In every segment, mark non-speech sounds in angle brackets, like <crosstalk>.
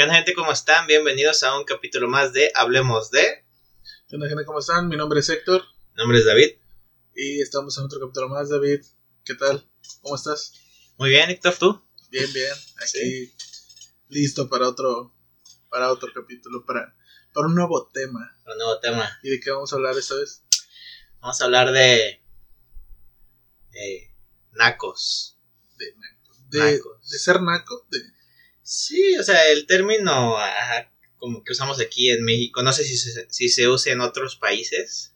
¿Qué onda gente? ¿Cómo están? Bienvenidos a un capítulo más de Hablemos de... ¿Qué onda gente? ¿Cómo están? Mi nombre es Héctor. Mi nombre es David. Y estamos en otro capítulo más, David. ¿Qué tal? ¿Cómo estás? Muy bien, Héctor, ¿tú? Bien, bien. Aquí listo para otro para otro capítulo, para, para un nuevo tema. Un nuevo tema. ¿Y de qué vamos a hablar esta vez? Vamos a hablar de... de nacos. De, de, Nacos. de ser naco. De, Sí, o sea, el término ajá, como que usamos aquí en México, no sé si se, si se usa en otros países,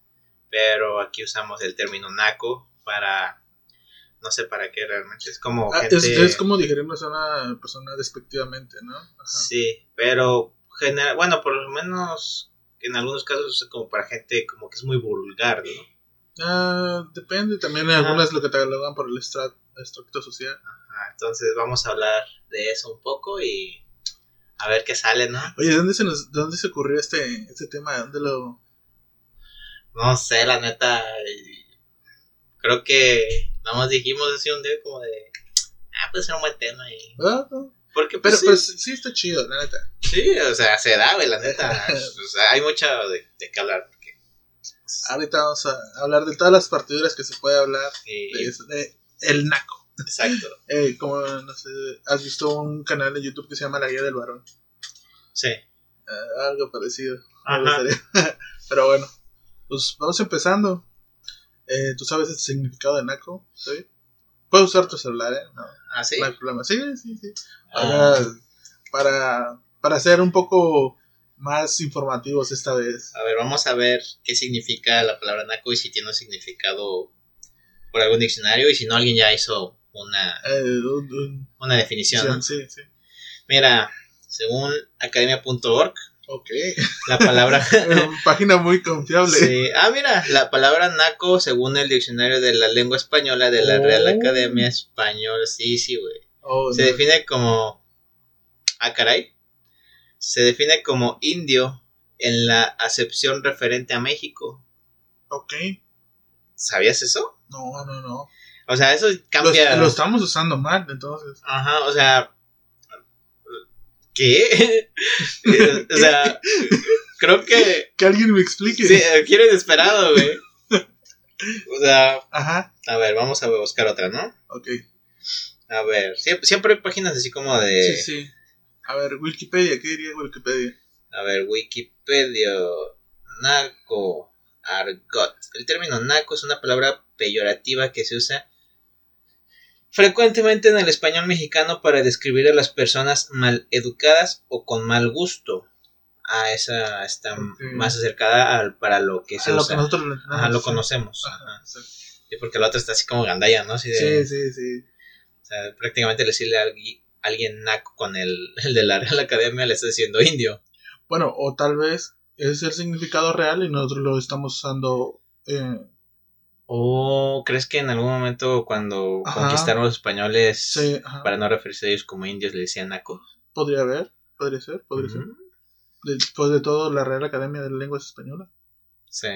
pero aquí usamos el término naco para... No sé para qué realmente, es como Ah, gente... es, es como digerimos a una persona despectivamente, ¿no? Ajá. Sí, pero general, bueno, por lo menos en algunos casos es como para gente como que es muy vulgar, ¿no? Ah, depende, también Ajá. algunas lo que te catalogan por el extracto social. Ajá, entonces vamos a hablar de eso un poco y a ver qué sale, ¿no? Oye, ¿de dónde se nos, de dónde se ocurrió este, este tema? ¿De dónde lo, No sé, la neta, creo que nada más dijimos así un día como de, ah, puede ser un buen tema y... Ah, no. Porque Pero, pues, sí, pero sí, sí está chido, la neta. sí, o sea, se da, güey, la <laughs> neta, o sea, hay mucho de, de qué hablar. Ahorita vamos a hablar de todas las partiduras que se puede hablar de, el naco. exacto, <laughs> Eh, como, no sé, has visto un canal de YouTube que se llama La Guía del Varón. sí. Ah, algo parecido. Ajá. <laughs> Pero bueno, pues vamos empezando. Eh, ¿Tú sabes el significado de naco? ¿Sí? Puedes usar tu celular, ¿eh? No, ¿Ah, sí? no hay problema. Sí, sí, sí. Ah. Para, para, para ser un poco más informativos esta vez. A ver, vamos a ver qué significa la palabra naco y si tiene un significado por algún diccionario y si no alguien ya hizo una, Eh, un- un- una definición. ¿no? sí, sí. Mira, según academia.org, la palabra... <laughs> Página muy confiable. Sí. Ah, mira, la palabra naco según el diccionario de la lengua española de la Real Oh. Academia Española, sí, sí, güey. Oh, Se no. define como... Ah, caray. Se define como indio en la acepción referente a México. Ok. ¿Sabías eso? No, no, no. O sea, eso cambia... lo estamos usando mal, entonces. Ajá, o sea. ¿Qué? <laughs> Eh, o sea, creo que. Que alguien me explique. Sí, eh, quiero inesperado, güey. O sea, Ajá. a ver, vamos a buscar otra, ¿no? Ok. A ver, siempre, siempre hay páginas así como de. Sí, sí. A ver, Wikipedia, ¿qué diría Wikipedia? A ver, Wikipedia. Naco. Argot. El término naco es una palabra peyorativa que se usa frecuentemente en el español mexicano para describir a las personas mal educadas o con mal gusto. Ah, esa está más acercada al, para lo que se A lo usa. que nosotros lo Ajá, lo conocemos. Ajá. Sí, porque la otra está así como gandalla, ¿no? Así de, Sí, sí, sí. O sea, prácticamente decirle a alguien, alguien naco con el, <laughs> el de la Real Academia le está diciendo indio. Bueno, o tal vez es el significado real y nosotros lo estamos usando. Eh, ¿O crees que en algún momento cuando Ajá. conquistaron los españoles, sí, para no referirse a ellos como indios, le decían naco? Podría haber, podría ser, podría ser. Después de todo, la Real Academia de Lenguas Españolas. Sí.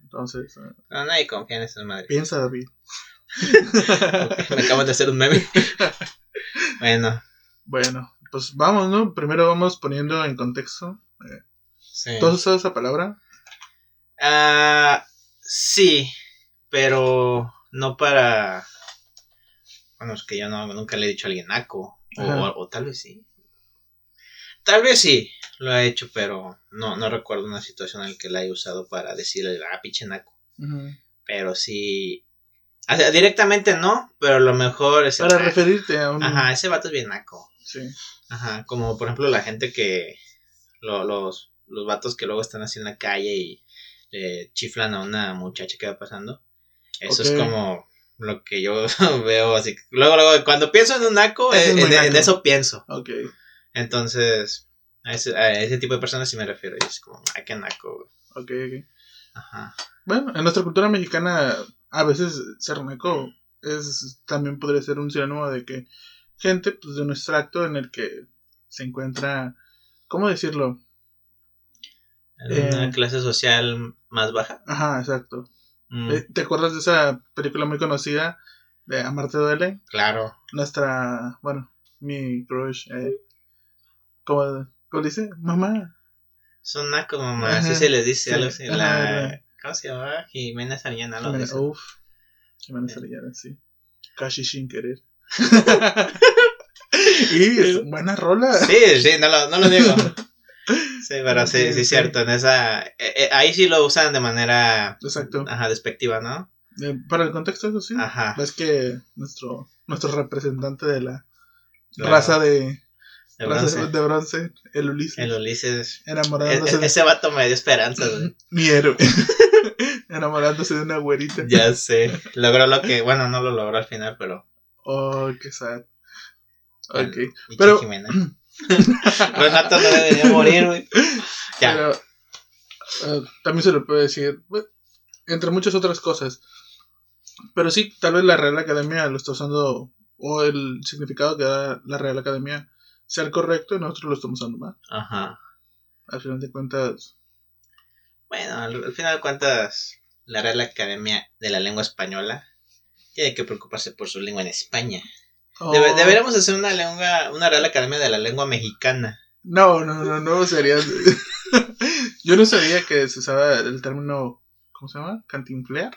Entonces, eh, No, nadie confía en esas madres. piensa, David. <laughs> Me acaban de hacer un meme. <laughs> bueno, Bueno, pues vamos, ¿no? Primero vamos poniendo en contexto. sí. ¿Tú has usado esa palabra? Ah, sí, pero no para. Bueno, es que yo no, nunca le he dicho a alguien naco. O, tal vez sí. Tal vez sí lo he hecho, pero no, no recuerdo una situación en la que la haya usado para decirle, ah, pinche naco. Pero sí. o sea, directamente no, pero a lo mejor es. Para referirte a un... Ajá, ese vato es bien naco. Sí. Ajá, como por ejemplo la gente que. lo- los, los vatos que luego están así en la calle y le chiflan a una muchacha que va pasando. Eso es como lo que yo <laughs> veo así. Luego, luego, cuando pienso en un naco, es en, eso pienso. Ok. Entonces, a ese, a ese tipo de personas sí me refiero. Es como, ay, qué naco, güey. Ok, ok. Ajá. Bueno, en nuestra cultura mexicana, a veces ser naco es, también podría ser un sinónimo de que gente pues, de un extracto en el que se encuentra, ¿cómo decirlo? En una Eh. clase social más baja. Ajá, exacto. Mm, Eh, ¿Te acuerdas de esa película muy conocida de Amarte Duele? claro. Nuestra, bueno, mi crush, eh, ¿cómo, ¿Cómo dice? Mamá. Son nacos, mamá. Así se les dice algo así. La, ¿Cómo se llama? Jimena Sariñana. Jimena, uf. Jimena Sariñana, sí. Casi sin querer. <laughs> y es buena rola. Sí, sí, no lo, no lo digo. <laughs> Sí, pero sí, sí, es cierto. En esa, eh, eh, ahí sí lo usan de manera. Exacto. Ajá, despectiva, ¿no? para el contexto, eso sí. Ajá. Es que nuestro, nuestro representante de la raza de. De bronce. de bronce, el Ulises. El Ulises. Enamorándose. E, e, ese vato me dio esperanza, güey. <laughs> Mi héroe. Enamorándose de una güerita. Ya sé. Logró lo que. Bueno, no lo logró al final, pero. Oh, qué sad. Ok. pero. Renato <laughs> no debería morir, güey. <laughs> Ya. Pero, eh, también se le puede decir, entre muchas otras cosas. Pero sí, tal vez la Real Academia lo está usando, o el significado que da la Real Academia sea el correcto y nosotros lo estamos usando mal. Ajá. Al final de cuentas. Bueno, al, final de cuentas, la Real Academia de la Lengua Española tiene que preocuparse por su lengua en España. Oh. deberíamos hacer una lengua, una Real Academia de la Lengua Mexicana. No, no, no, no sería. <laughs> Yo no sabía que se usaba el término. ¿Cómo se llama? Cantinflear.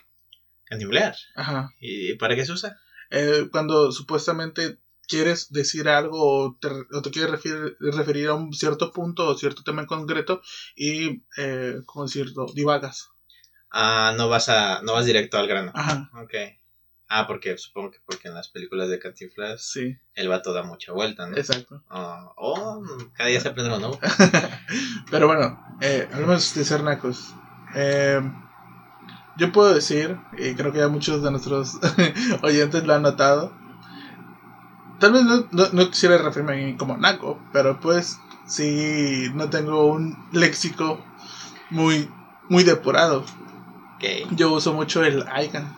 Cantinflear. Ajá. ¿Y para qué se usa? Eh, cuando supuestamente quieres decir algo o te, quieres referir, a un cierto punto o cierto tema en concreto y, eh, ¿cómo decirlo? Divagas. Ah, no vas a, no vas directo al grano. Ajá. Ok. Ah, porque supongo que porque en las películas de Cantinflas sí. el vato da mucha vuelta, ¿no? Exacto. Ah, oh, cada día se aprende uno nuevo. <laughs> Pero bueno, eh, hablamos de ser nacos. Eh, yo puedo decir, y creo que ya muchos de nuestros <laughs> oyentes lo han notado, tal vez no, no, quisiera referirme a mí como naco, pero pues sí no tengo un léxico muy, muy depurado. Okay. Yo uso mucho el Aigan.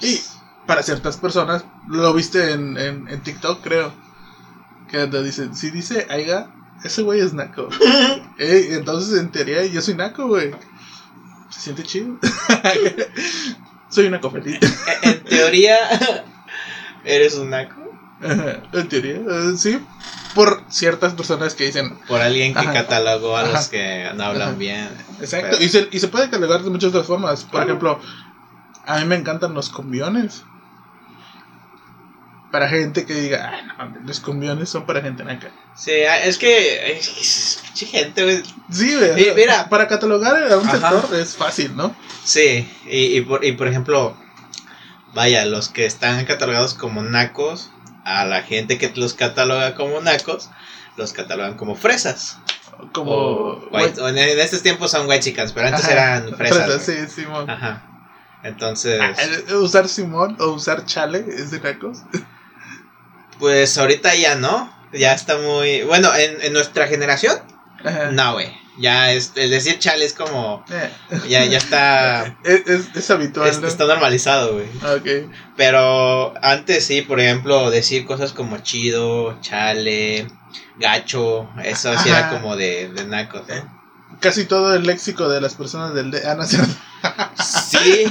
Y para ciertas personas, lo viste en, en, TikTok, creo. Que te dicen, si dice Aiga, ese güey es naco. <laughs> entonces, en teoría, yo soy naco, güey. Se siente chido. <laughs> Soy una cofelita. En teoría, <laughs> ¿eres un naco? En teoría, eh, sí. Por ciertas personas que dicen. Por alguien que catalogó a los que no hablan bien. Exacto. Y, se, y se puede catalogar de muchas otras formas. Por ejemplo, a mí me encantan los combiones para gente que diga, ah, no, los cumbiones son para gente naca. Sí, ah, es que es, gente, güey. Sí, güey. mira, para catalogar a un sector es fácil, ¿no? Sí, y, y, por, y por ejemplo, vaya, los que están catalogados como nacos, a la gente que los cataloga como nacos, los catalogan como fresas. Como. en, estos tiempos son white chicas, pero antes eran fresas. sí, Simón. Ajá. Entonces. Ah, ¿Usar Simón o usar chale es de nacos? <laughs> Pues ahorita ya no. Ya está muy. Bueno, en, en nuestra generación. No, güey. Ya es, el decir chale es como. Eh. Ya, ya está. <laughs> Es, habitual. Está normalizado, güey. Ok. Pero antes sí, por ejemplo, decir cosas como chido, chale, gacho. Eso sí era como de, de nacos, ¿no? Eh, casi todo el léxico de las personas del. De... Ah, Sí,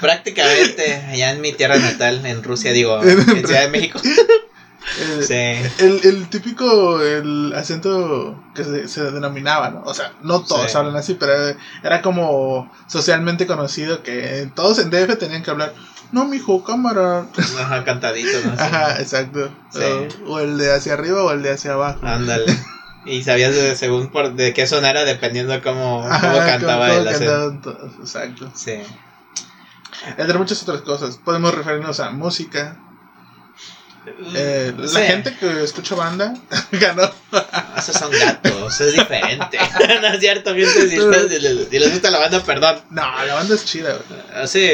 prácticamente allá en mi tierra natal, en Rusia, digo, <laughs> en Ciudad de México. <laughs> El, el, típico el acento que se, se, denominaba, ¿no? O sea, no todos hablan así, pero era como socialmente conocido que todos en DF tenían que hablar. No, mijo, cámara. Ajá, cantadito, ¿no? Ajá, exacto. O, el de hacia arriba o el de hacia abajo. Ándale. Y sabías de, según por de qué sonara dependiendo cómo, cómo cantaba el acento. Exacto. Sí. Entre muchas otras cosas. Podemos referirnos a música, eh, la gente que escucha banda <laughs> ganó. Esos son gatos, es diferente. <laughs> <laughs> no es cierto. Si, les, gusta la banda, perdón. No, la banda es chida, güey. Ah, sí,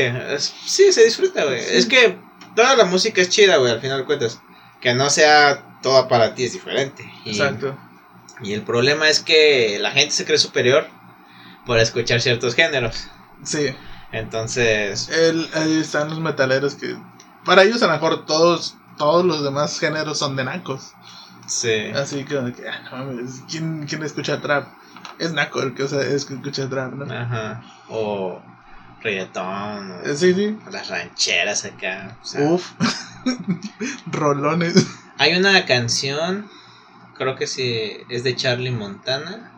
sí, se disfruta, güey. Es que toda la música es chida, güey, al final de cuentas. Que no sea toda para ti es diferente. Exacto. Y el problema es que la gente se cree superior por escuchar ciertos géneros. Sí. Entonces. El, ahí están los metaleros que. Para ellos, a lo mejor todos todos los demás géneros son de nacos. Sí. Así que, ah, no ¿quién, ¿quién escucha trap? Es naco el que o sea, es que escucha trap, ¿no? Ajá. O reggaetón. Eh, sí, sí. Las rancheras acá. Uf. <laughs> Rolones. Hay una canción. creo que sí, es de Charlie Montana.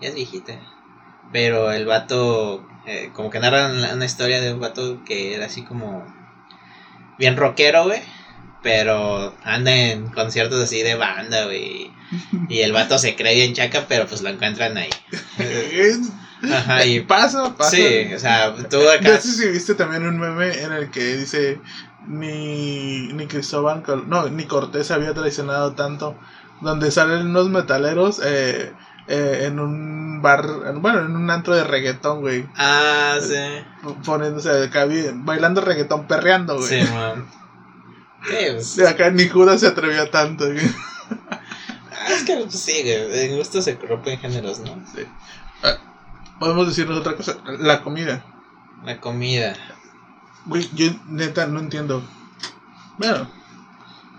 Ya es viejita. Pero el vato, eh, como que narra una historia de un vato que era así como bien rockero, güey. Pero anda en conciertos así de banda, güey. Y el vato se cree bien chaca, pero pues lo encuentran ahí. <laughs> Ajá, y pasa, pasa. Sí, o sea, tú acá. No sé si viste también un meme en el que dice ni, ni Cristóbal, no, ni Cortés había traicionado tanto. Donde salen unos metaleros eh, eh, en un bar, bueno, en un antro de reggaetón, güey. Ah, sí. Poniéndose acá, bailando reggaetón, perreando, güey. Sí, man. Pues. De acá ni Judas se atrevía tanto, güey. Ah, es que pues, sí, güey. En gusto se rompen géneros, ¿no? Sí. Ah, podemos decirnos otra cosa. La comida. La comida. Güey, yo neta no entiendo. Bueno,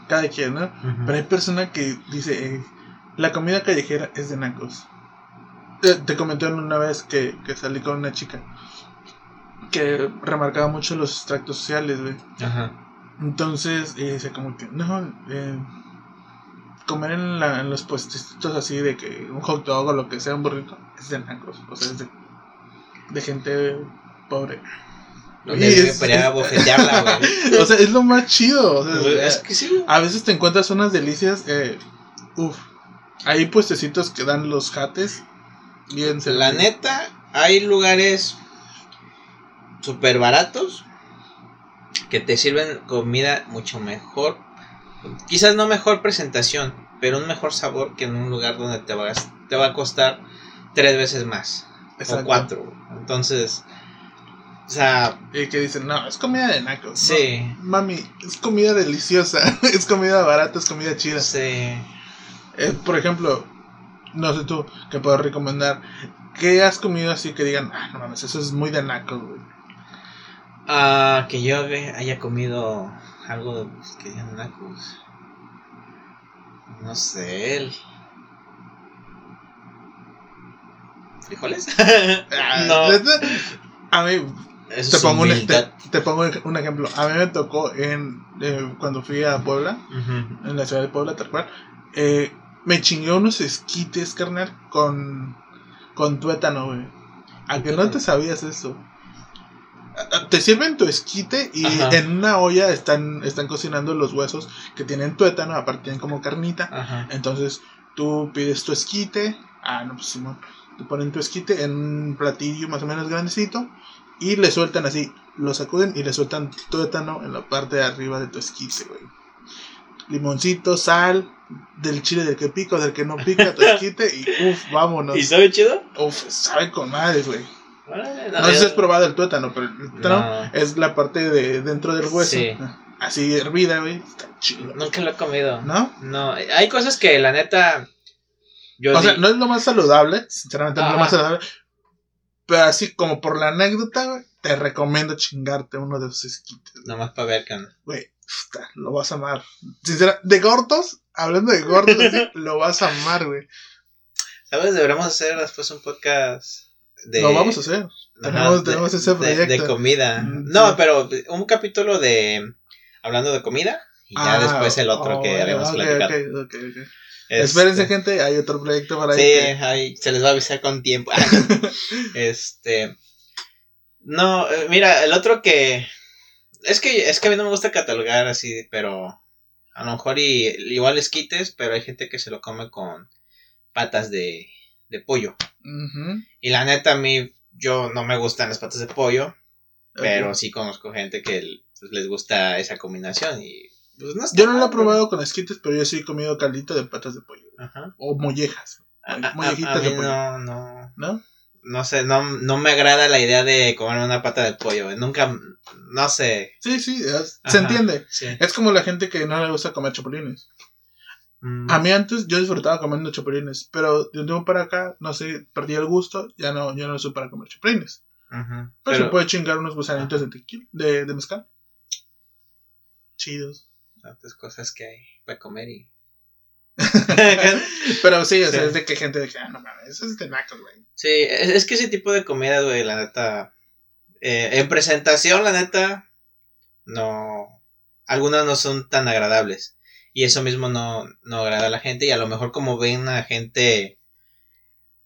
cada quien, ¿no? Pero hay persona que dice, eh, la comida callejera es de nacos. te comenté una vez que, que salí con una chica que remarcaba mucho los extractos sociales, güey. Ajá. Entonces, eh, dice como que, no, eh, comer en, la, en los puestitos así de que un hot dog o lo que sea, un burrito, es de nacos. O sea, es de, de gente pobre. No es, bofetearla, <laughs> güey. o sea, es lo más chido. O sea, es que sí. A veces te encuentras unas delicias. Eh, uf. Hay puestecitos que dan los jates. Bien La neta, hay lugares súper baratos que te sirven comida mucho mejor. Quizás no mejor presentación, pero un mejor sabor que en un lugar donde te va a, te va a costar tres veces más. O cuatro. Entonces, o sea. Y que dicen, no, es comida de nacos. Sí. mami, es comida deliciosa. <laughs> es comida barata, es comida chida. Sí. Eh, por ejemplo, no sé tú, que puedo recomendar. ¿Qué has comido así que digan, ah, no mames, eso es muy de nacos, güey? Ah, que yo haya comido algo que digan nacos. No sé, él. ¿Frijoles? <laughs> Ah, no. A mí, te pongo, un, te, pongo, un, ejemplo. A mí me tocó en eh, cuando fui a Puebla, en la ciudad de Puebla, tal cual. Eh, me chingué unos esquites, carnal, con, con tuétano, güey. ¿A que no te sabías eso? Te sirven tu esquite y en una olla están, están cocinando los huesos que tienen tuétano, aparte tienen como carnita. Entonces tú pides tu esquite. Ah, no, pues Simón. Te ponen tu esquite en un platillo más o menos grandecito y le sueltan así, lo sacuden y le sueltan tuétano en la parte de arriba de tu esquite, güey. Limoncito, sal, del chile del que pica del que no pica, tu <laughs> esquite y uff, vámonos. ¿Y sabe chido? Uff, sabe con madre, güey. No, sé si has probado el tuétano, pero el tuétano es la parte de dentro del hueso. Así hervida, güey. Está chido. Nunca lo he comido. ¿No? No. Hay cosas que la neta o sea, no es lo más saludable, sinceramente no es lo más saludable. Pero así como por la anécdota, te recomiendo chingarte uno de esos esquites. Nomás para ver qué Güey, lo vas a amar. Sinceramente, de gordos, hablando de gordos, <laughs> lo vas a amar, güey. ¿Sabes? Deberíamos hacer después un podcast de... Lo vamos a hacer. tenemos, ese proyecto. De, comida. Mm, no, pero un capítulo de... Hablando de comida. Y ya ah, después el otro que habíamos platicado. Este, Espérense, gente, hay otro proyecto para Sí, ahí se les va a avisar con tiempo. <laughs> <laughs> este. No, eh, mira, el otro que. Es que, es que a mí no me gusta catalogar así, pero. A lo mejor y, igual les quites, pero hay gente que se lo come con patas de, de pollo. Y la neta, a mí, yo no me gustan las patas de pollo, pero sí conozco gente que pues, les gusta esa combinación y pues yo no lo he probado con esquites, pero yo sí he comido caldito de patas de pollo. Ajá. O mollejas. mollejitas de pollo. No, no. ¿No? No sé, no, no me agrada la idea de comer una pata de pollo. Nunca, no sé. Sí, sí, se entiende. Es como la gente que no le gusta comer chapulines. Mm. A mí antes yo disfrutaba comiendo chapulines, pero de un tiempo para acá, no sé, perdí el gusto, ya no, ya no soy para comer chapulines. Pero, se puede chingar unos gusanitos de tequila, de, de mezcal. Chidos tantas cosas que hay para comer y. <laughs> Pero sí, o sea, es de que gente de que, ah, no mames, eso es de nacos, güey. Sí, es, que ese tipo de comida, güey, la neta. Eh, en presentación, la neta, no. Algunas no son tan agradables. Y eso mismo no, no agrada a la gente. Y a lo mejor como ven a gente.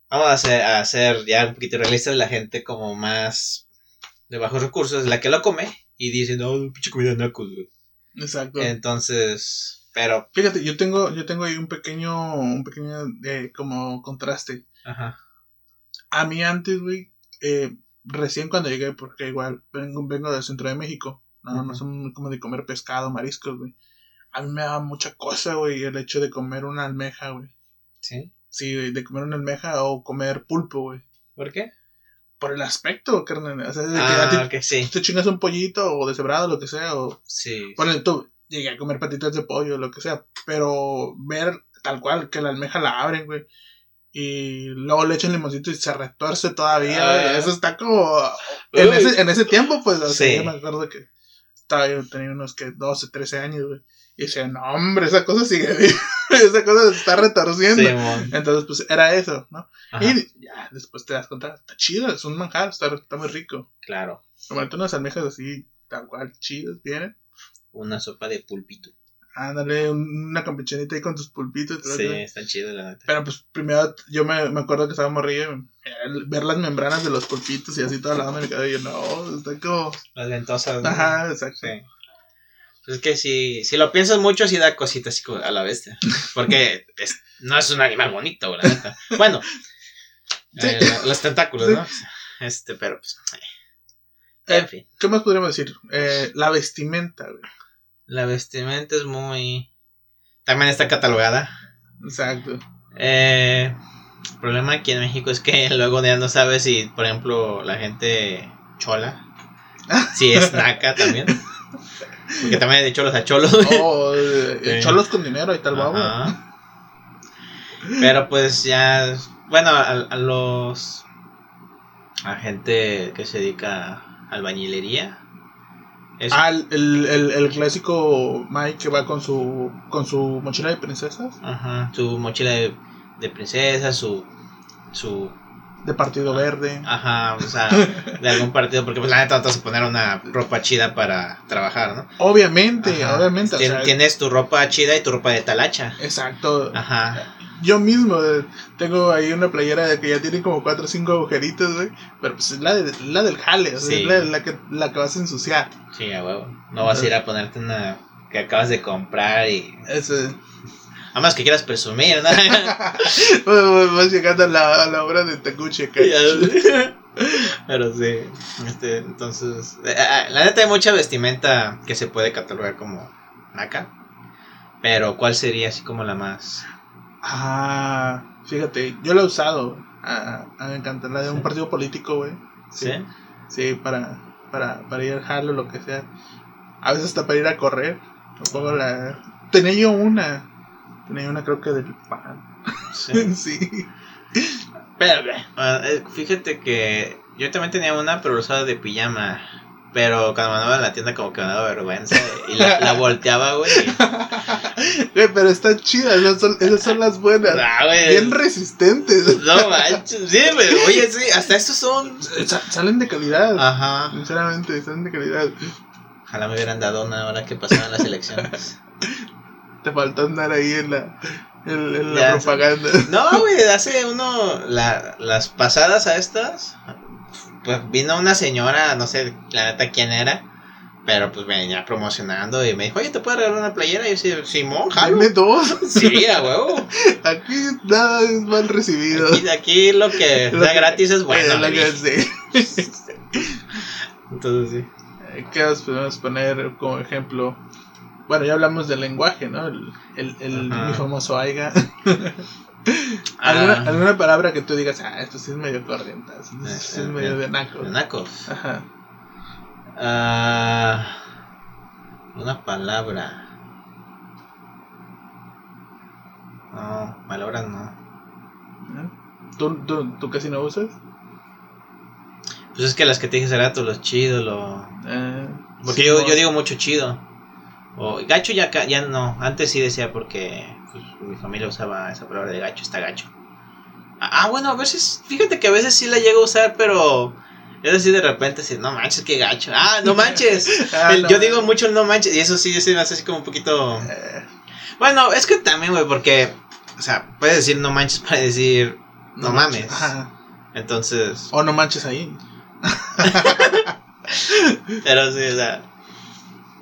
Vamos a hacer, a hacer ya un poquito realistas, la gente como más de bajos recursos, la que lo come y dice, no, pinche comida nacos, güey. Exacto. Entonces, pero. Fíjate, yo tengo, yo tengo ahí un pequeño, un pequeño eh, como contraste. Ajá. A mí antes, güey, eh, recién cuando llegué, porque igual vengo, vengo del centro de México, no, no son como de comer pescado, mariscos, güey. A mí me daba mucha cosa, güey, el hecho de comer una almeja, güey. ¿Sí? Sí, de comer una almeja o comer pulpo, güey. ¿Por qué? Por el aspecto, carnal. O sea, de ah, que, sí. te chingas un pollito o deshebrado, lo que sea, o... Sí. Bueno, tú, llegué a comer patitas de pollo, lo que sea, pero ver tal cual que la almeja la abren, güey y luego le echan limoncito y se retuerce todavía, ah. Eso está como. En ese, en ese tiempo, pues, o sea, yo me acuerdo que estaba yo, tenía unos que 12, 13 años, güey. Y decía, no, hombre, esa cosa sigue <laughs> esa cosa se está retorciendo. Entonces, pues, era eso, ¿no? Y ya, después te das cuenta, está chido, es un manjar, está, está muy rico. Claro. Normalmente unas almejas así, tal cual, chidas, vienen. Una sopa de pulpito. Ándale, una campechanita ahí con tus pulpitos. Sí, está chido la neta. Pero pues primero yo me, me acuerdo que estaba morrido ver las membranas de los pulpitos y así toda la onda me quedé yo, no, está como... Las ventosas. Ajá, exacto. Sí. Pues es que si, si lo piensas mucho, sí da cositas así a la bestia. Porque <laughs> es, no es un animal bonito, la neta. Bueno, eh, los tentáculos, ¿no? Este, pero pues... Eh, en fin. ¿Qué más podríamos decir? Eh, la vestimenta, güey. La vestimenta es muy... También está catalogada. Exacto. Eh, el problema aquí en México es que luego ya no sabes si, por ejemplo, la gente chola, si es <laughs> naca también. Porque también de cholos a cholos. Oh, <laughs> eh, cholos con dinero y tal, babo. Pero pues ya, bueno, a, a, los, a gente que se dedica a albañilería, Ah, el, el, el, clásico Mike que va con su con su mochila de princesas. Ajá, su mochila de, de princesas, su su de partido verde. Ajá, o sea, <laughs> de algún partido, porque pues la neta vas a poner una ropa chida para trabajar, ¿no? Obviamente, obviamente. tienes tu ropa chida y tu ropa de talacha. Exacto. Ajá yo mismo eh, tengo ahí una playera de que ya tiene como 4 o 5 agujeritos, güey. Pero pues es la, de, la del jale, o sea, es la, la, que, la que vas a ensuciar. Sí, a huevo. No vas a ir a ponerte una que acabas de comprar y. Eso es. A más que quieras presumir, ¿no? vas llegando a la, a la obra de Takuchi <laughs> Pero sí, este, entonces. Eh, eh, la neta hay mucha vestimenta que se puede catalogar como naka. Pero, ¿cuál sería así como la más Ah, fíjate, yo lo he usado. A, a encantar la de un partido político, güey. Sí. Sí, para, para, para ir a o lo que sea. A veces hasta para ir a correr. la. Tenía yo una. Tenía una, creo que del pan. Sí. <laughs> sí. Pero, eh, fíjate que yo también tenía una, pero usaba de pijama. Pero cuando me andaba en la tienda como que me daba vergüenza y la, la <laughs> volteaba, güey. Güey, pero están chidas, esas son, esas son las buenas. Ah, Bien resistentes. No manches, sí, güey. Oye, sí, hasta estos son. salen de calidad. Ajá. Sinceramente, salen de calidad. Ojalá me hubieran dado una hora que pasaban las elecciones. <laughs> Te faltó andar ahí en la, en, la propaganda. No, <laughs> güey, hace uno. La, las pasadas a estas pues vino una señora, no sé la neta quién era, pero pues venía promocionando y me dijo, oye, ¿te puedo regalar una playera? Y yo decía, Simón, jalo. Dime dos. <laughs> Sí, a huevo. Aquí nada es mal recibido. Aquí, aquí lo que <laughs> da gratis es bueno. sí. Entonces sí. Eh, ¿Qué más podemos poner como ejemplo? Bueno, ya hablamos del lenguaje, ¿no? El, el, el mi famoso AIGA. <laughs> <laughs> ¿Alguna, ah. ¿Alguna palabra que tú digas, ah, esto sí es medio corriente, esto sí es medio de nacos? De nacos. Ajá. Ah, una palabra. No, palabras no. ¿Eh? ¿Tú, tú, tú casi no usas? Pues es que las que te dije hace rato, los chidos, lo. Eh, porque yo, yo digo mucho chido. O gacho ya, ya no, antes sí decía porque pues, mi familia usaba esa palabra de gacho, está gacho. Ah, ah, bueno, a veces, fíjate que a veces sí la llego a usar, pero es así de repente, así, no manches, qué gacho. Ah, no manches. <laughs> Ah, yo digo mucho el no manches, y eso sí, sí me hace así como un poquito. Eh. Bueno, es que también, güey, porque, o sea, puedes decir no manches para decir no, mames. Entonces. O no manches ahí. <laughs> Pero sí, o sea.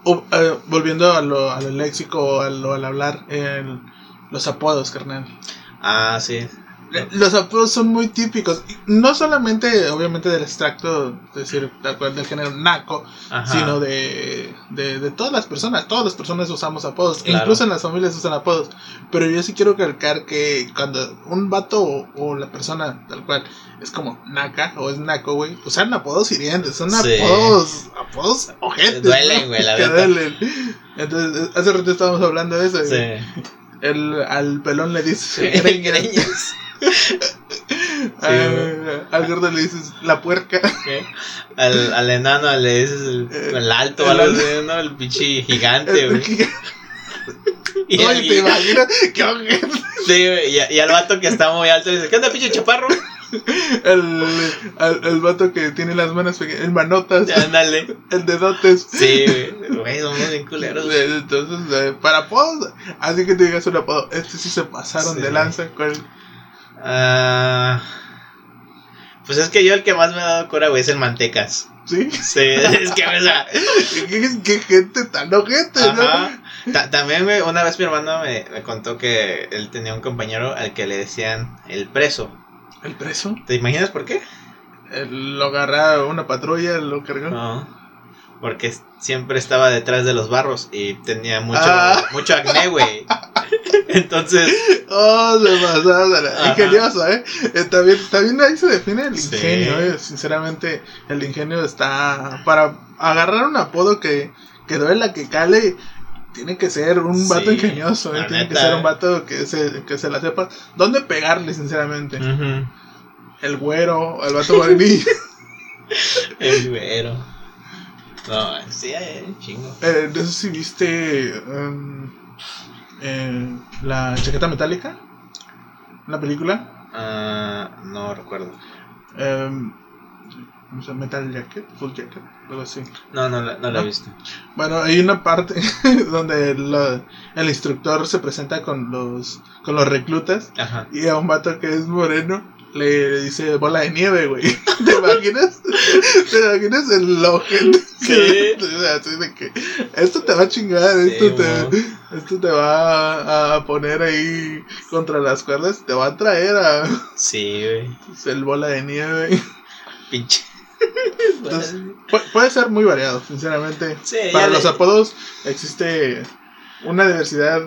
Eh, volviendo a lo, a lo léxico, a lo, al hablar, los apodos, carnal. Ah, sí. Los apodos son muy típicos. No solamente, obviamente, del extracto, es decir, del género naco, sino de, de, todas las personas. Todas las personas usamos apodos. Incluso en las familias usan apodos. Pero yo sí quiero calcar que cuando un vato o, la persona tal cual es como naca o es naco, güey, usan apodos hirientes. Son apodos, apodos ojetes. Duelen, güey, la <laughs> verdad. Entonces, hace rato estábamos hablando de eso. Sí. El, al pelón le dice greñas. <laughs> <laughs> al, gordo le dices la puerca. Al, al, enano le dices el, eh, el alto, el, algo ¿no? El pinche gigante, güey. <laughs> Y Oye, ¿te imaginas? ¡Qué Sí, y, y, al vato que está muy alto le dice, ¿qué onda, pinche chaparro? El, el, el, vato que tiene las manos el manotas. Ándale. El dedotes. Sí, güey, somos bien culeros. Entonces, eh, para apodos, así que te digas un apodo, este sí se pasaron de lanza. ¿Cuál? Ah, pues es que yo el que más me ha dado cura, güey, es el Mantecas. ¿Sí? Sí, <laughs> es que, o sea... ¿Qué, gente tan ojete, ¿no? también, güey, una vez mi hermano me, me, contó que él tenía un compañero al que le decían el preso. ¿El preso? ¿Te imaginas por qué? lo agarraba una patrulla, lo cargó. No, porque siempre estaba detrás de los barros y tenía mucho, ah. mucho acné, güey. Entonces. Oh, se pasaba. Ingenioso, ¿eh? Está bien, está bien, ahí se define el ingenio, ¿eh? Sinceramente, el ingenio está. Para agarrar un apodo que, que duela, que cale. Tiene que ser un vato ingenioso, ¿eh? Tiene que ser un vato que se, que se la sepa. ¿Dónde pegarle, sinceramente? El güero, el vato vainilla. <laughs> <laughs> el güero. No, sí, chingo. Eh, no sé si viste. Um, eh, la chaqueta metálica, la película. Ah, no recuerdo. Eh, Metal Jacket, Full Jacket, algo así. No, no, no, la he visto. Bueno, hay una parte <laughs> donde el instructor se presenta con los, con los reclutas y a un vato que es moreno le dice bola de nieve, güey. <laughs> ¿Te imaginas? ¿Te imaginas el ojete? Sí. <laughs> Así de que esto te va a chingar, esto, te, esto te va a, poner ahí contra las cuerdas, te va a traer a. Sí, güey. <laughs> El bola de nieve. Pinche. Entonces, puede ser muy variado, sinceramente. Para los apodos existe una diversidad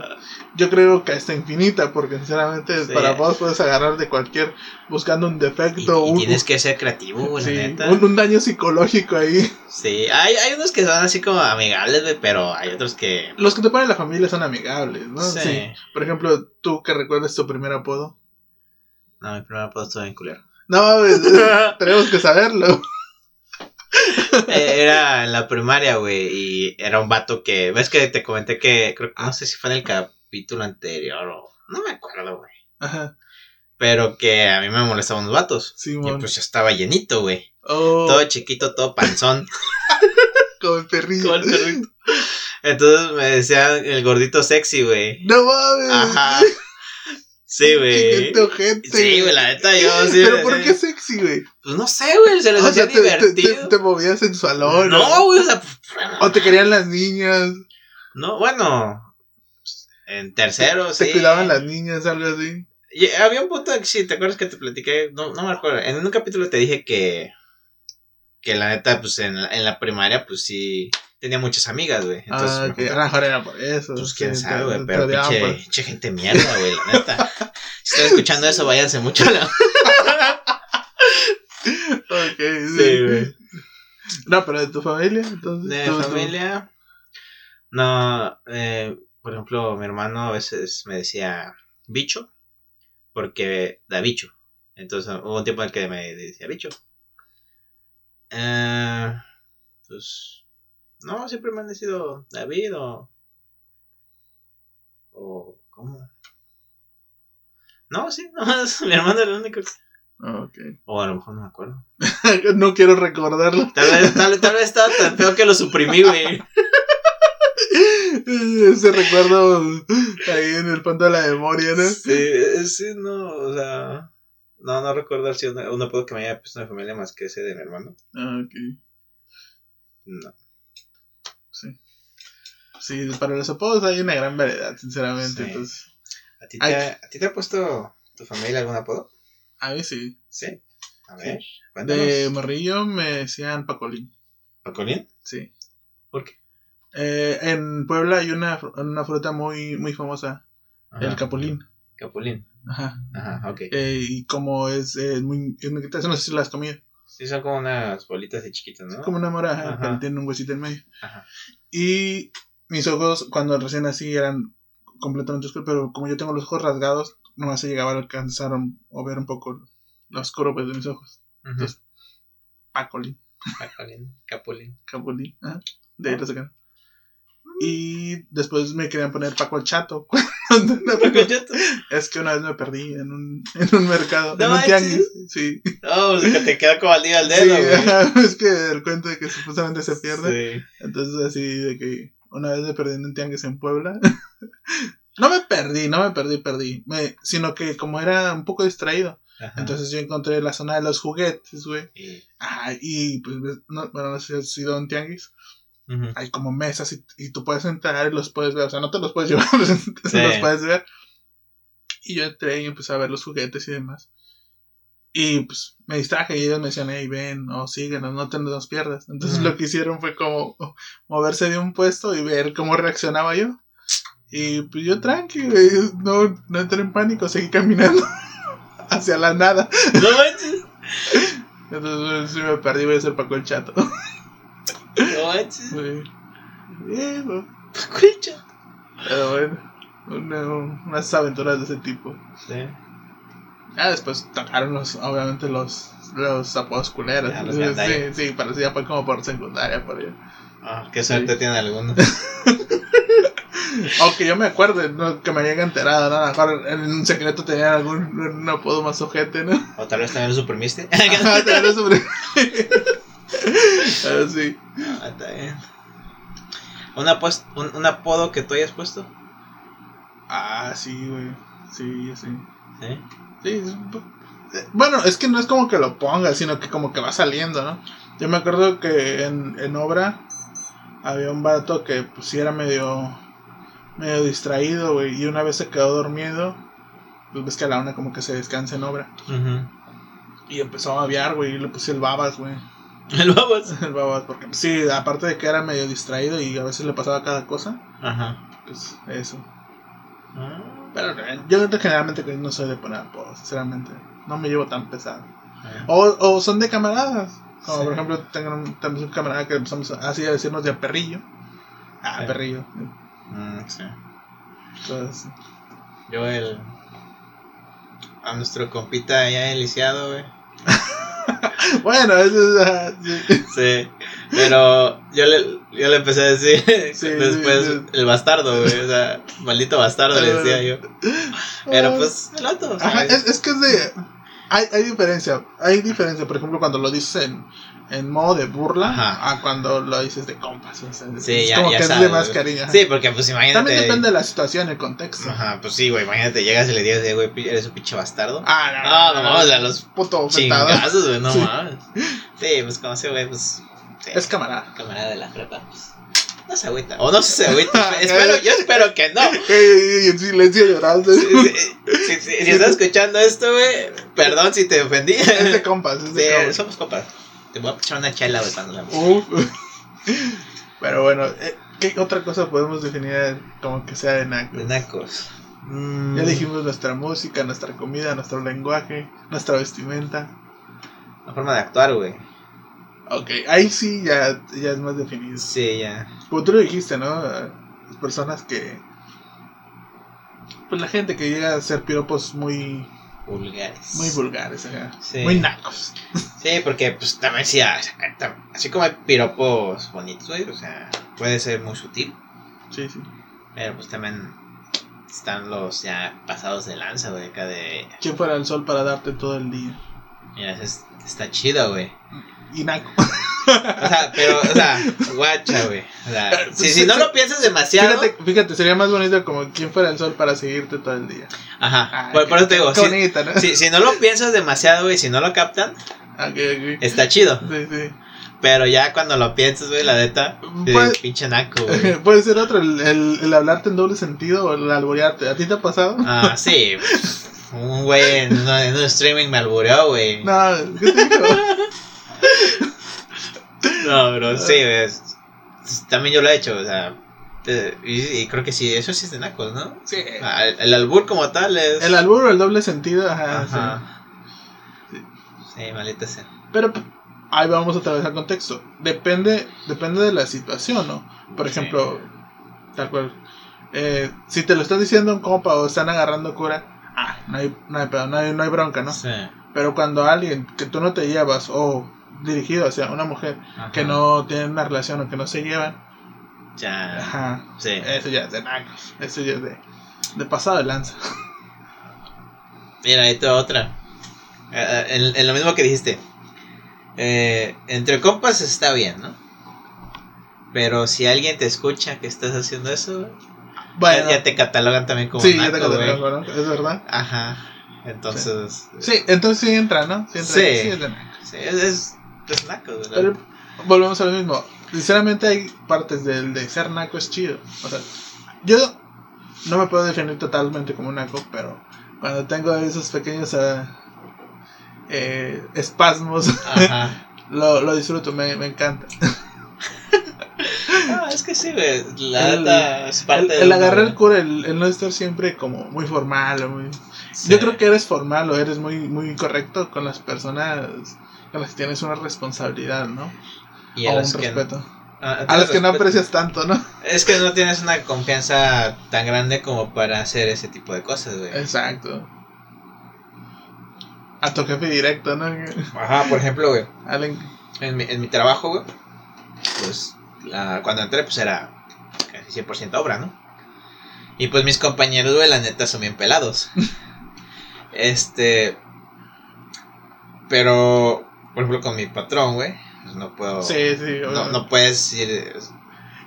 yo creo que está infinita, porque sinceramente para vos puedes agarrar de cualquier, buscando un defecto. Y, tienes que ser creativo, güey, neta. Un, daño psicológico ahí. Sí, hay, hay unos que son así como amigables, güey, pero hay otros que... Los que te ponen la familia son amigables, ¿no? Sí. Por ejemplo, ¿tú que recuerdas tu primer apodo? No, mi primer apodo estuvo en culero. No, <laughs> tenemos que saberlo. Eh, era en la primaria, güey, y era un vato que, ves que te comenté que, creo, no sé si fue en el cap capítulo anterior o no me acuerdo, güey. Ajá. Pero que a mí me molestaban los vatos. Sí, y pues ya estaba llenito, güey. Oh. Todo chiquito, todo panzón. <laughs> <laughs> Como el perrito. Como el perrito. Entonces me decían el gordito sexy, güey. No mames. Ajá. Sí, güey. Sí, güey, la neta yo <laughs> sí. ¿Pero por qué sexy, güey? Pues no sé, güey, se les hacía divertido. Te, movías en su salón. No, güey, o sea. O te querían las niñas. No, bueno. En tercero, <laughs> sí. Te cuidaban las niñas, algo así. Y había un punto, sí, ¿te acuerdas que te platiqué? No, no me acuerdo. En un capítulo te dije que. Que la neta, pues en la, en la primaria, pues sí. Tenía muchas amigas, güey. Entonces, ah, que a mejor era por eso. Pues quién sabe, güey. Pero pinche, pinche, gente mierda, güey, la neta. <laughs> si están escuchando eso, váyanse mucho a la. <laughs> ok, sí, güey. No, pero de tu familia, entonces. De mi familia. No, eh por ejemplo, mi hermano a veces me decía bicho, porque da bicho. Entonces hubo un tiempo en el que me decía bicho. Eh, pues, no, siempre me han decido David o. O. ¿Cómo? No, sí, <laughs> no, mi hermano era el único. Okay. O a lo mejor no me acuerdo. <laughs> no quiero recordarlo. Tal vez, tal, tal vez estaba tan feo que lo suprimí, güey. <laughs> <laughs> Ese recuerdo ahí en el fondo de la memoria, ¿no? Sí, sí, no, o sea. No, no recuerdo si una, un apodo que me haya puesto en mi familia más que ese de mi hermano. Ah, ok. No. Sí. Sí, para los apodos hay una gran variedad, sinceramente. Sí. Entonces, ¿A ti, te, ¿A ti te ha puesto tu familia algún apodo? a mí sí. Sí. A ver, cuéntanos. De morrillo me decían Pacolín. ¿Pacolín? Sí. ¿Por qué? Eh, en Puebla hay una, una fruta muy, muy famosa, Ajá. el capulín. Capulín. Ajá. Ajá, ok. Eh, y como es, eh, muy, es muy no sé si las has comido. Sí, son como unas bolitas de chiquitas, ¿no? Es como una mora, pero tiene un huesito en medio. Ajá. Y mis ojos, cuando recién así, eran completamente oscuros, pero como yo tengo los ojos rasgados, nomás se llegaba a alcanzar o ver un poco lo oscuro pues, de mis ojos. Entonces, Pacolín, Pacolín. Capulín. Capulín, ajá, de ahí lo sacaron. Y después me querían poner Paco el <laughs> Chato. es que una vez me perdí en un, en un mercado, No en un tianguis. Sí, No, pues que te queda como al día sí dedo, güey. ajá, <laughs> es que el cuento de que supuestamente se pierde. Sí. Entonces así de que una vez me perdí en un tianguis en Puebla. <laughs> no me perdí, no me perdí, perdí. Me, sino que como era un poco distraído. Ajá. Entonces yo encontré la zona de los juguetes, güey. Y- Ajá, y pues, no, bueno, no sé si has ido a un tianguis. Ujú. Hay como mesas y, y tú puedes entrar y los puedes ver. O sea, no te los puedes <laughs> llevar, los Sí. puedes ver. Y yo entré y empecé a ver los juguetes y demás. Y pues me distraje y ellos me decían, hey, ven, o síguenos, no te nos pierdas. Entonces Ujú. lo que hicieron fue como moverse de un puesto y ver cómo reaccionaba yo. Y pues yo tranqui, no, no entré en pánico, seguí caminando <laughs> hacia la nada. No manches. Entonces si me perdí, voy a ser Paco el Chato. <laughs> Manches. Güey. Eh, güey. Escucha. Pero bueno, una- unas aventuras de ese tipo. Sí. Ya después tocaron los, obviamente los, los apodos culeros. Los sí, sí, pero sí, ya fue como por secundaria, por ahí. Ah, qué suerte tiene alguno. <laughs> Aunque yo me acuerdo, no, que me haya enterado, ¿no? A lo mejor en un secreto tenían algún un apodo más ojete, ¿no? O tal vez también lo suprimiste. Ajá, te lo sobre. <laughs> Ah, sí. Ah, está bien. ¿Una pues- un, un apodo que tú hayas puesto? Ah, sí, güey. Sí, sí. Sí. Un eh, bueno, es que no es como que lo ponga, sino que como que va saliendo, ¿no? Yo me acuerdo que en, en obra había un vato que pues sí era medio medio distraído, güey, y una vez se quedó dormido, pues ves que a la una como que se descansa en obra, y empezó a babear, güey, y le puse el babas, güey, <laughs> El babas. <laughs> el babas, porque pues, sí, aparte de que era medio distraído y a veces le pasaba cada cosa, Ajá. pues eso. Ah, Pero eh, yo generalmente que no soy de poner apodos, sinceramente, no me llevo tan pesado. ah. O, o son de camaradas. Como Sí. por ejemplo, tengo un, tenemos un camarada que empezamos así a decirnos de perrillo. Ah, Sí. perrillo. Mm, sí. Entonces, Yo el... A nuestro compita ya lisiado, güey. <laughs> bueno, eso es. ah, sí. Sí. Pero yo le, yo le empecé a decir Sí, después sí, el bastardo, güey. O sea, maldito bastardo le decía yo. Pero pues, el otro, Ajá, es, es que es de. Hay, hay diferencia. Hay diferencia, por ejemplo, cuando lo dices en, modo de burla Ajá. a cuando lo dices de compas. O sea, Sí, es ya- como ya que es sabes, de más cariño. Sí, porque pues imagínate. También depende de la situación, el contexto. Ajá, pues sí, güey. Imagínate, llegas y le digas, eh, güey, eres un pinche bastardo. Ah, no, Ah, no mames, a los puto chingazos, güey, no Sí. mames. Sí, pues como ese güey, pues. Sí, Es camarada. camarada de la prepa, pues. No se agüita. O no se agüita. <laughs> espero, yo espero que no. <laughs> Y en silencio llorando. Si, si- si- si estás escuchando esto, güey, perdón si te ofendí. Es de compas, es de Sí, compas. somos copas. Te voy a echar una chela, güey, cuando la Uf. Pero bueno, eh, ¿qué otra cosa podemos definir como que sea de nacos? De nacos. Mm, Ya dijimos nuestra música, nuestra comida, nuestro lenguaje, nuestra vestimenta. La forma de actuar, güey. Ok, ahí sí ya, ya es más definido. Sí, ya. Como tú lo dijiste, ¿no? Las personas que... Pues la gente que llega a hacer piropos muy, Vulgares. muy vulgares, ajá. Sí. muy nacos. Sí, porque pues también sí, ah, así como hay piropos bonitos, güey, o sea, puede ser muy sutil, Sí, sí. pero pues también están los ya pasados de lanza, güey, acá de... ¿Quién fuera el sol para darte todo el día? Mira, está chido, güey. Y naco. O sea, pero, o sea, guacha, güey. O sea, <laughs> si, si no lo piensas demasiado. Fíjate, fíjate, sería más bonito como quien fuera el sol para seguirte todo el día. Ajá. por, eso te digo, si, bonita, ¿no? Si, si, no lo piensas demasiado, güey, si no lo captan, okay, okay. está chido. Sí, sí. Pero ya cuando lo piensas, güey, la neta, pinche naco, <laughs> güey. Puede ser otro, el, el, el, hablarte en doble sentido o el alborearte. ¿A ti te ha pasado? Ah, sí. <laughs> Un güey en, en, un streaming me albureó, güey. No, ¿qué te dijo? No, pero sí, ves. También yo lo he hecho, o sea. Y, creo que sí, eso sí es de nacos, ¿no? Sí. El, albur como tal es. El albur o el doble sentido, ajá. ajá. Sí. sí, malita sea. Pero ahí vamos otra vez al contexto. Depende, depende de la situación, ¿no? Por ejemplo, tal cual. Eh, si te lo estás diciendo un compa o están agarrando cura, ah, no hay, no hay, no hay, no hay bronca, ¿no? Sí. Pero cuando alguien que tú no te llevas o dirigido hacia una mujer que no tiene una relación o que no se llevan. Ya. Ajá. Sí. Eso ya es de nacos. Eso ya es de, de pasado de lanza. Mira, esto otra. Eh, eh, en, lo mismo que dijiste. Eh, entre compas está bien, ¿no? Pero si alguien te escucha que estás haciendo eso, bueno, ya, te catalogan también como Sí, ya te catalogan, ¿no? Es verdad. Ajá. Entonces. Sí, entonces sí entra, ¿no? Sí, entra, sí. sí, es, de sí es, pero volvemos a lo mismo. Sinceramente hay partes del de ser naco es chido. O sea, yo no me puedo definir totalmente como un naco, pero cuando tengo esos pequeños uh, eh, espasmos, <laughs> lo, lo, disfruto, me, me encanta. <laughs> Ah, es que sí, La el, es parte el, agarrar el cura, el, no estar siempre como muy formal. Muy... Yo creo que eres formal o eres muy, muy correcto con las personas a las que tienes una responsabilidad, ¿no? Y a o un respeto. Ah, a las que no aprecias tanto, ¿no? Es que no tienes una confianza tan grande como para hacer ese tipo de cosas, güey. Exacto. A tu jefe directo, ¿no? Ajá, por ejemplo, güey. En mi, en mi trabajo, güey. Pues la, cuando entré, pues era casi 100% obra, ¿no? Y pues mis compañeros, güey, la neta son bien pelados. <laughs> este. Pero por ejemplo, con mi patrón, güey, pues no puedo. Sí, sí, no, no, puedes ir.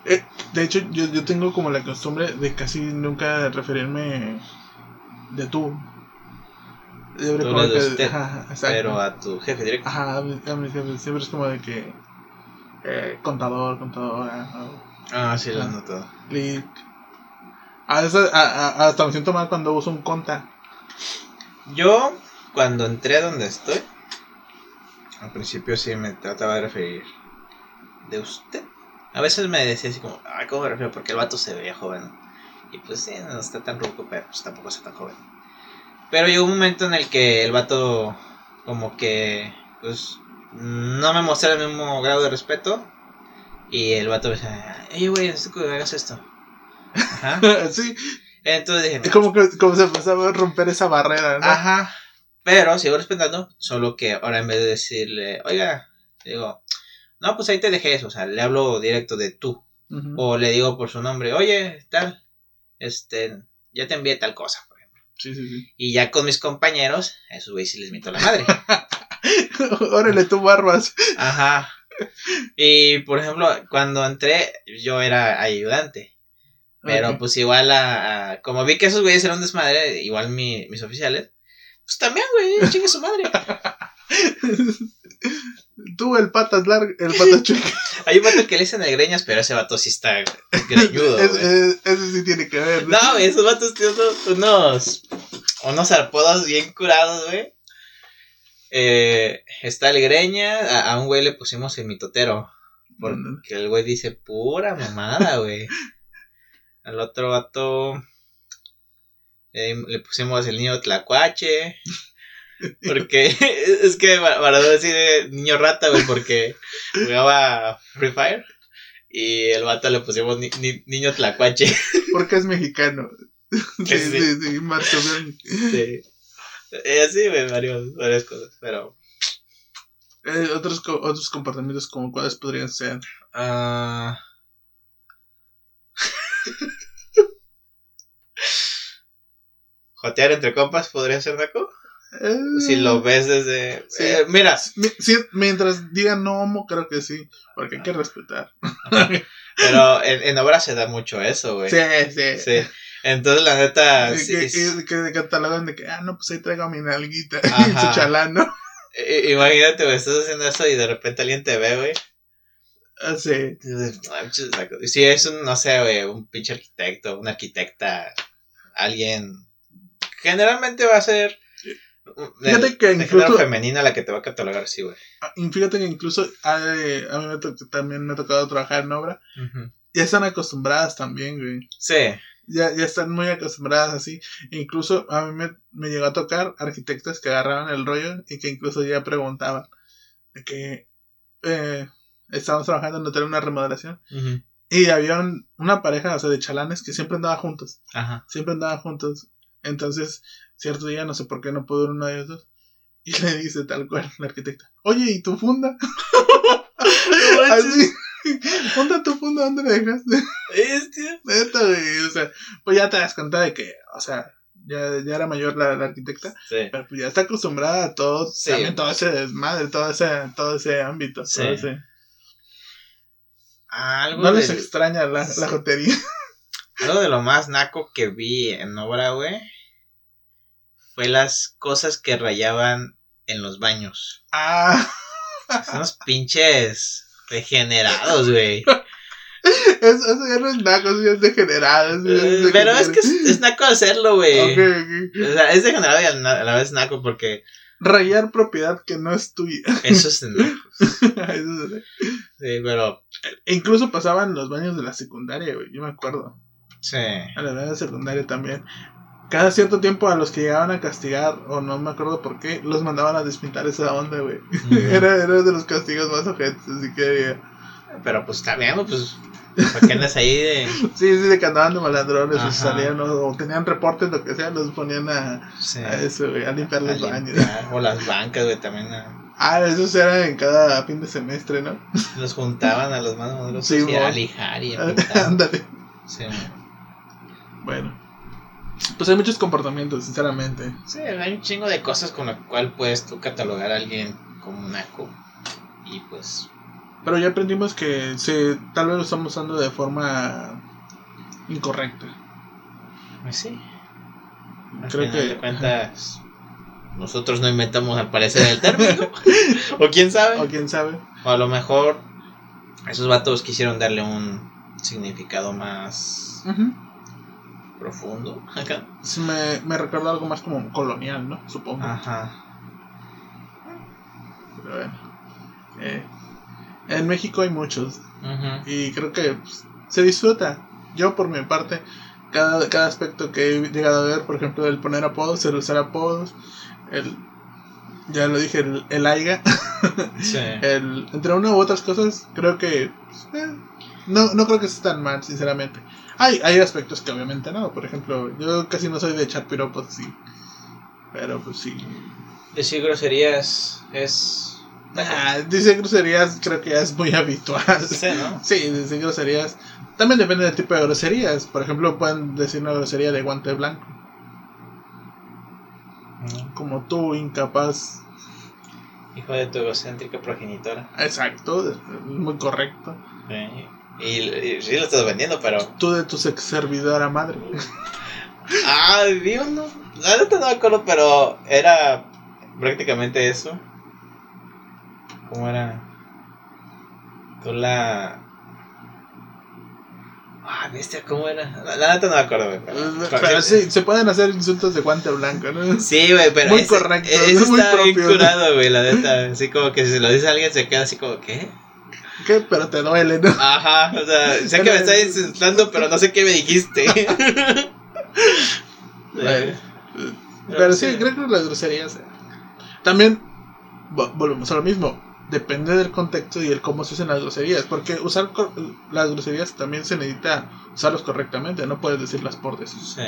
Eh, de hecho, yo, yo tengo como la costumbre de casi nunca referirme de tú. Yo tú que, usted, ajá, pero a tu jefe directo. Ajá, a mi, jefe. Siempre es como de que. Eh, contador, contadora. ah, sí, lo he notado. A veces, hasta me siento mal cuando uso un conta. Yo, cuando entré a donde estoy, al principio sí me trataba de referir de usted. A veces me decía así como, ay, ¿cómo me refiero? Porque el vato se veía joven. Y pues sí, no está tan ruco, pero pues tampoco está tan joven. Pero llegó un momento en el que el vato como que pues no me mostraba el mismo grado de respeto. Y el vato me decía, ey, güey, necesito que hagas esto. Ajá. <laughs> sí. Entonces dije, es como que como se empezaba a romper esa barrera, ¿no? Ajá. Pero sigo respetando, solo que ahora en vez de decirle, oiga, digo, no, pues ahí te dejé eso, o sea, le hablo directo de tú. O le digo por su nombre, oye, tal, este, ya te envié tal cosa, por ejemplo. Sí, sí, sí. Y ya con mis compañeros, a esos güey sí les miento la madre. <laughs> Órale, tú barbas. Ajá. Y por ejemplo, cuando entré, yo era ayudante. Pero pues igual a, como vi que esos güeyes eran un desmadre, igual mis oficiales, pues también, güey, <laughs> chingue su madre. Tú, el patas largo, el patas chico. <laughs> Hay un vato que le dicen greñas, pero ese vato sí está greñudo. ese sí tiene que ver. No, güey, esos vatos tienen unos, unos arpodos bien curados, güey. Eh, está el greña, a, un güey le pusimos el mitotero. Porque el güey dice pura mamada, güey. <laughs> Al otro vato eh, le pusimos el niño tlacuache. Porque <laughs> es que para no decir niño rata, güey, porque jugaba Free Fire. Y el vato le pusimos niño tlacuache. <laughs> Porque es mexicano. <laughs> Sí, sí, sí, Marco Sí. Eh, así, güey, varios, varias cosas, pero. Eh, otros, otros comportamientos, como cuáles podrían ser. Ah. ¿Jotear entre compas podría ser naco? si lo ves desde... Eh, mira. mientras digan no homo, creo que sí, porque hay que respetar. Pero en, en obra se da mucho eso, güey. Sí, sí. Sí. Entonces, la neta. Sí, que, que, catalogan de que, ah, no, pues ahí traigo mi nalguita. <laughs> Y su chalán, ¿no? Imagínate, güey, estás haciendo eso y de repente alguien te ve, güey. Ah, sí. Si es un, no sé, güey, un pinche arquitecto, una arquitecta, alguien. Generalmente va a ser. Fíjate que incluso. femenina la que te va a catalogar, sí, güey. Ah, fíjate que incluso a, mí me también me ha tocado trabajar en obra. Ya están acostumbradas también, güey. Sí ya, ya están muy acostumbradas así. Incluso a mí me, me, llegó a tocar arquitectos que agarraban el rollo y que incluso ya preguntaban de que eh, estábamos trabajando en hotel una remodelación y había una pareja, o sea, de chalanes que siempre andaba juntos. Ajá. Siempre andaban juntos. Entonces, cierto día, no sé por qué no pudo uno de ellos <laughs> Y le dice tal cual la arquitecta, oye, ¿y tu funda? <laughs> Así, <laughs> Ponte tu fondo, ¿dónde me dejaste? Este. Neta, güey. O sea, pues ya te das cuenta de que, o sea, ya, ya era mayor la, arquitecta. Sí. Pero pues ya está acostumbrada a todo, también todo ese desmadre, todo ese, todo ese ámbito. Sí. Todo ese... Algo no les extraña la, la jotería. Algo de lo más naco que vi en obra, güey, fue las cosas que rayaban en los baños. Ah. Son unos pinches Degenerados, güey. <laughs> Eso, eso, ya no es naco, eso ya es degenerado. pero es que es, naco hacerlo, güey. O sea, es degenerado y a la vez naco porque. Rayar propiedad que no es tuya. Eso es <laughs> naco. eso es Sí, pero. E incluso pasaban los baños de la secundaria, güey. Yo me acuerdo. Sí. A la de secundaria también. Cada cierto tiempo a los que llegaban a castigar, o no me acuerdo por qué, los mandaban a despintar esa onda, güey. <laughs> era, era de los castigos más ojetes, así que. Pero pues también, pues. ¿Para qué andas ahí de.? <laughs> sí, sí, de que andaban de malandrones, o salían, o, tenían reportes, lo que sea, los ponían a, a eso, güey, a limpiar los baños. O las bancas, güey, también. Ah, esos eran en cada fin de semestre, ¿no? Los juntaban a los más modernos sí, a lijar y a <laughs> Ándale. Sí. Bueno. Pues hay muchos comportamientos, sinceramente. Sí, hay un chingo de cosas con las cual puedes tú catalogar a alguien como naco. Y pues. Pero ya aprendimos que se, tal vez lo estamos usando de forma incorrecta. Pues sí. Creo que. De cuentas, <laughs> nosotros no inventamos al parecer el término. <laughs> o quién sabe. O quién sabe. O a lo mejor esos vatos quisieron darle un significado más profundo acá. me, me recuerda algo más como colonial, ¿no? Supongo. Ajá. Pero bueno. Eh, en México hay muchos. Y creo que pues, se disfruta. Yo por mi parte, cada, cada aspecto que he llegado a ver, por ejemplo, el poner apodos, el usar apodos, el ya lo dije, el, el AIGA. sí. <laughs> el, entre una u otras cosas, creo que pues, eh, no, no creo que esté tan mal, sinceramente. Hay, hay aspectos que obviamente no. Por ejemplo, yo casi no soy de echar piropos sí. Pero pues sí. Decir groserías es. Ah, decir groserías creo que ya es muy <laughs> habitual. Sí, ¿no? Sí, decir groserías. También depende del tipo de groserías. Por ejemplo, pueden decir una grosería de guante blanco. Mm. Como tú, incapaz. Hijo de tu egocéntrica progenitora. Exacto, muy correcto. Sí. Y, sí lo estás vendiendo, pero. Tú de tu ex servidora madre. <laughs> ah, vi uno. La neta no me acuerdo, pero era prácticamente eso. ¿Cómo era? Tú la. Ah, bestia, ¿cómo era? La, neta no me acuerdo, güey. Pero, sí, se pueden hacer insultos de guante blanco, ¿no? Sí, güey, pero. Muy correcto. Eso está bien curado, güey, la neta. Así como que si se lo dice a alguien se queda así como, ¿qué? ¿Qué? Pero te duele, ¿no? Ajá, o sea, sé que me estás insultando, pero no sé qué me dijiste. <laughs> pero, sí, creo que las groserías. Eh. También, volvemos a lo mismo. Depende del contexto y el cómo se usan las groserías. Porque usar las groserías también se necesita usarlos correctamente. No puedes decirlas por decir. Sí.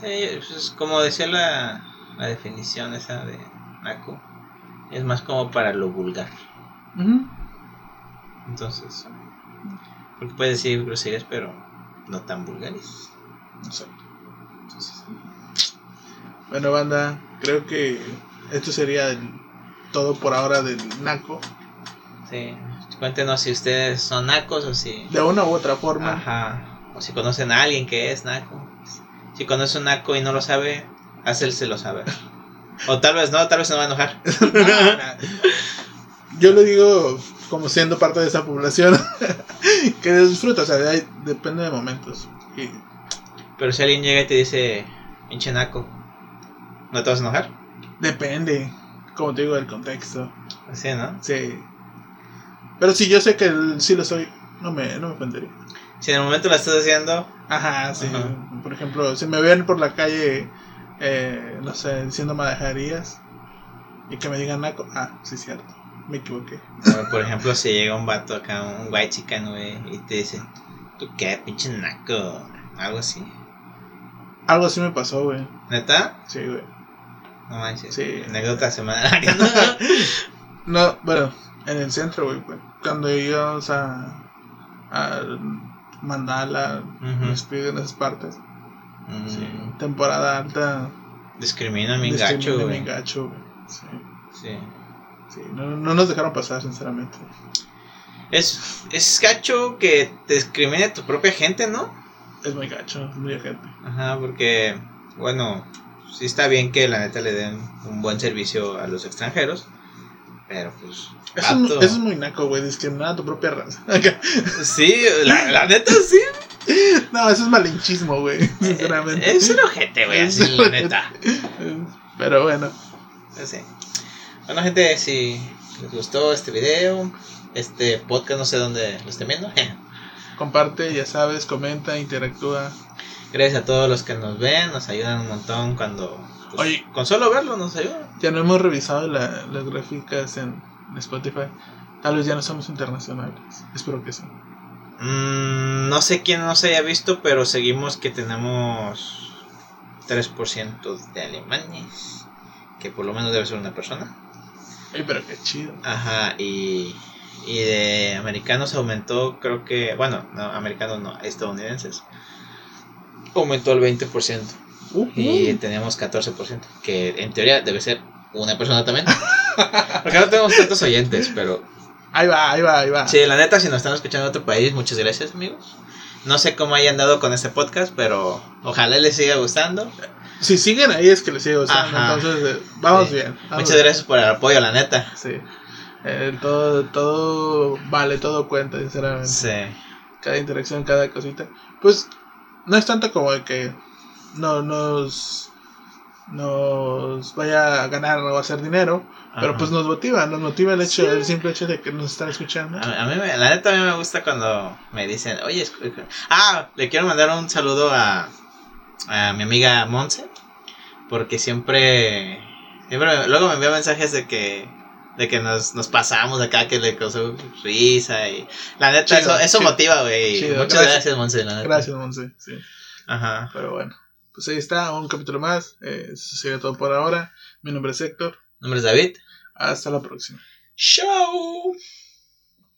Sí, pues como decía la, la definición esa de Naco. Es más como para lo vulgar. Entonces, porque puede decir groserías, pero no tan vulgares. Exacto. Entonces, Bueno, banda, creo que esto sería todo por ahora del Naco. Sí. Cuéntenos si ustedes son nacos o si. De una u otra forma. Ajá. O si conocen a alguien que es naco. Si conoce un naco y no lo sabe, lo saber. <laughs> O tal vez no, tal vez se va a enojar. <laughs> Yo lo digo como siendo parte de esa población <laughs> que disfruta, o sea, depende de momentos. Pero si alguien llega y te dice, pinche naco, ¿no te vas a enojar? Depende, como te digo, del contexto. Así, ¿no? Sí. Pero si yo sé que sí lo soy, no me, no me ofendería. Si en el momento lo estás haciendo. Ajá, sí. Por ejemplo, si me ven por la calle, eh, no sé, diciendo madejarías y que me digan naco, ah, sí, cierto, me equivoqué. por ejemplo, si llega un vato acá, un white chican, güey, y te dice, ¿tú qué, pinche naco? Algo así. Algo así me pasó, güey. ¿Neta? Sí, güey. No manches. Sí. Anécdota semana. <laughs> <laughs> no, bueno, en el centro, güey, cuando íbamos a, a Mandala, uh nos piden esas partes. Mm. temporada alta. Discrimina mi gacho, güey. mi gacho, güey. Sí. Sí. Sí no, no, nos dejaron pasar, sinceramente. Es, es gacho que te discrimine tu propia gente, ¿no? Es muy gacho, es muy gente. Ajá, porque, bueno, sí está bien que la neta le den un buen servicio a los extranjeros. Pero pues. Eso, eso es muy naco, güey, discriminar a tu propia raza. <laughs> sí, la, la, neta sí. No, eso es malinchismo, güey, eh, sinceramente. Es un ojete, güey, así, la neta. Pero bueno. Pues sí. Bueno, gente, si les gustó este video, este podcast, no sé dónde lo estén viendo. <laughs> Comparte, ya sabes, comenta, interactúa. Gracias a todos los que nos ven, nos ayudan un montón cuando pues, Oye, con solo verlo nos ayuda. Ya no hemos revisado las gráficas en Spotify. Tal vez ya no somos internacionales. Espero que sí. Mm, no sé quién nos haya visto, pero seguimos que tenemos 3% de alemanes. Que por lo menos debe ser una persona. Ay, pero qué chido. Ajá, y, y de americanos aumentó, creo que, bueno, no, americanos no, estadounidenses. Aumentó el 20% y teníamos 14%, que en teoría debe ser una persona también. <laughs> Porque no tenemos tantos oyentes, pero... Ahí va, ahí va, ahí va. Sí, la neta, si nos están escuchando en otro país, muchas gracias, amigos. No sé cómo hayan dado con este podcast, pero ojalá les siga gustando. Si siguen ahí es que les gustando, entonces eh, vamos bien. muchas gracias por el apoyo, la neta. Sí. Eh, todo, todo vale, todo cuenta, sinceramente. Sí. Cada interacción, cada cosita. Pues no es tanto como de que no nos nos vaya a ganar o a hacer dinero, pero pues nos motiva, nos motiva el hecho, el simple hecho de que nos están escuchando. A, mí, la neta, a mí me gusta cuando me dicen, oye, ah, le quiero mandar un saludo a, a mi amiga Monse, porque siempre, siempre, luego me envía mensajes de que, de que nos, nos pasamos acá, que le causó risa y la neta, eso, eso motiva, güey. Muchas gracias, Monse, la neta. Gracias, Monse, sí. Ajá. Pero bueno pues ahí está, un capítulo más. Eh, eso sería todo por ahora. Mi nombre es Héctor. Mi nombre es David. Hasta la próxima. Chao.